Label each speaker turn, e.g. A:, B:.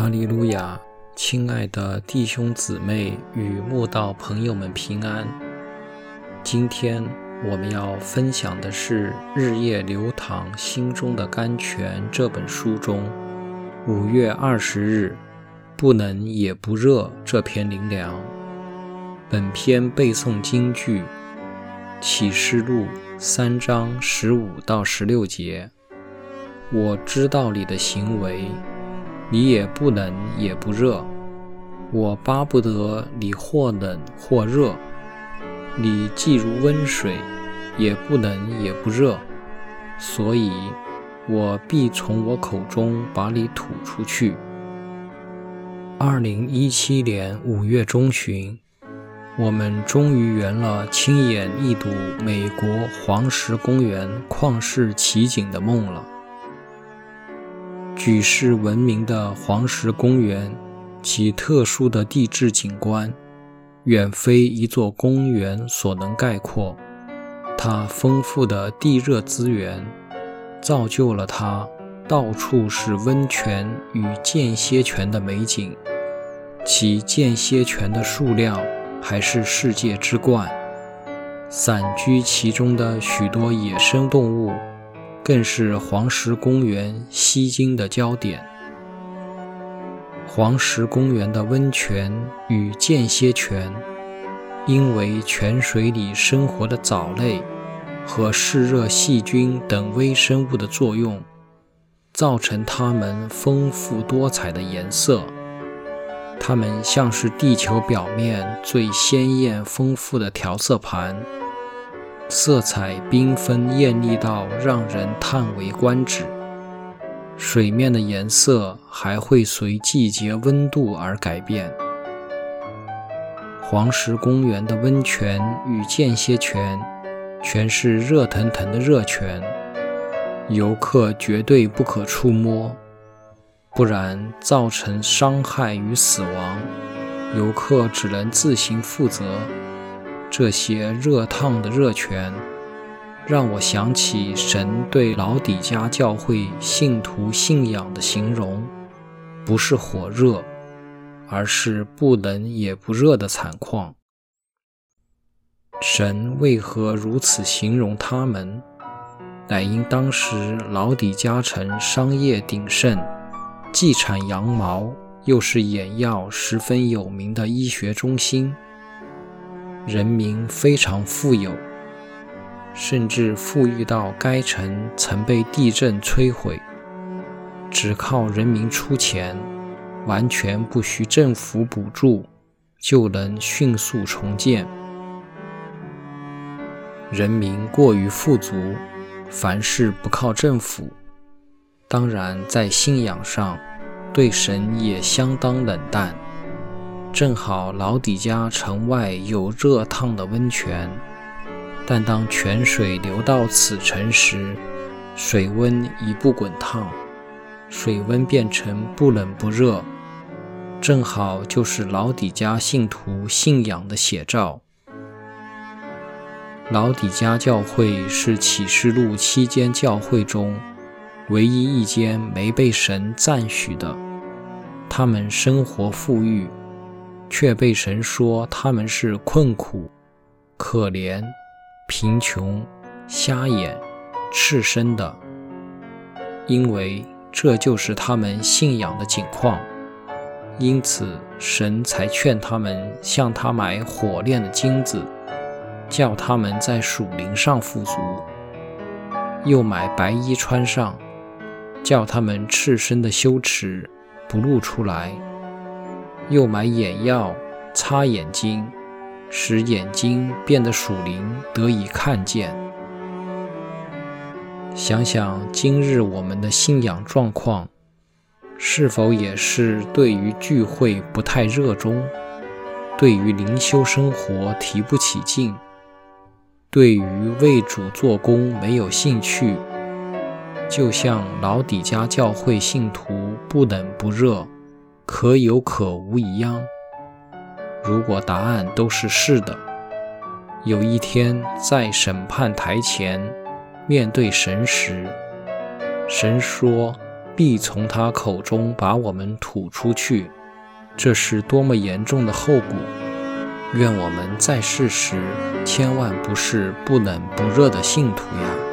A: 哈利路亚！亲爱的弟兄姊妹与慕道朋友们平安。今天我们要分享的是《日夜流淌心中的甘泉》这本书中五月二十日“不冷也不热”这篇灵粮。本篇背诵京剧《启示录》三章十五到十六节。我知道你的行为，你也不冷也不热。我巴不得你或冷或热，你既如温水，也不冷也不热，所以，我必从我口中把你吐出去。二零一七年五月中旬，我们终于圆了亲眼一睹美国黄石公园旷世奇景的梦了。举世闻名的黄石公园。其特殊的地质景观，远非一座公园所能概括。它丰富的地热资源，造就了它到处是温泉与间歇泉的美景。其间歇泉的数量还是世界之冠。散居其中的许多野生动物，更是黄石公园吸睛的焦点。黄石公园的温泉与间歇泉，因为泉水里生活的藻类和嗜热细菌等微生物的作用，造成它们丰富多彩的颜色。它们像是地球表面最鲜艳丰富的调色盘，色彩缤纷艳丽到让人叹为观止。水面的颜色还会随季节温度而改变。黄石公园的温泉与间歇泉全是热腾腾的热泉，游客绝对不可触摸，不然造成伤害与死亡，游客只能自行负责。这些热烫的热泉。让我想起神对老底家教会信徒信仰的形容，不是火热，而是不冷也不热的惨况。神为何如此形容他们？乃因当时老底家城商业鼎盛，既产羊毛，又是眼药十分有名的医学中心，人民非常富有。甚至富裕到该城曾被地震摧毁，只靠人民出钱，完全不需政府补助，就能迅速重建。人民过于富足，凡事不靠政府，当然在信仰上对神也相当冷淡。正好老底家城外有热烫的温泉。但当泉水流到此城时，水温已不滚烫，水温变成不冷不热，正好就是老底家信徒信仰的写照。老底家教会是启示录七间教会中唯一一间没被神赞许的，他们生活富裕，却被神说他们是困苦、可怜。贫穷、瞎眼、赤身的，因为这就是他们信仰的景况，因此神才劝他们向他买火炼的金子，叫他们在属灵上富足；又买白衣穿上，叫他们赤身的羞耻不露出来；又买眼药擦眼睛。使眼睛变得属灵，得以看见。想想今日我们的信仰状况，是否也是对于聚会不太热衷，对于灵修生活提不起劲，对于为主做工没有兴趣，就像老底家教会信徒不冷不热，可有可无一样？如果答案都是是的，有一天在审判台前面对神时，神说必从他口中把我们吐出去，这是多么严重的后果！愿我们在世时千万不是不冷不热的信徒呀！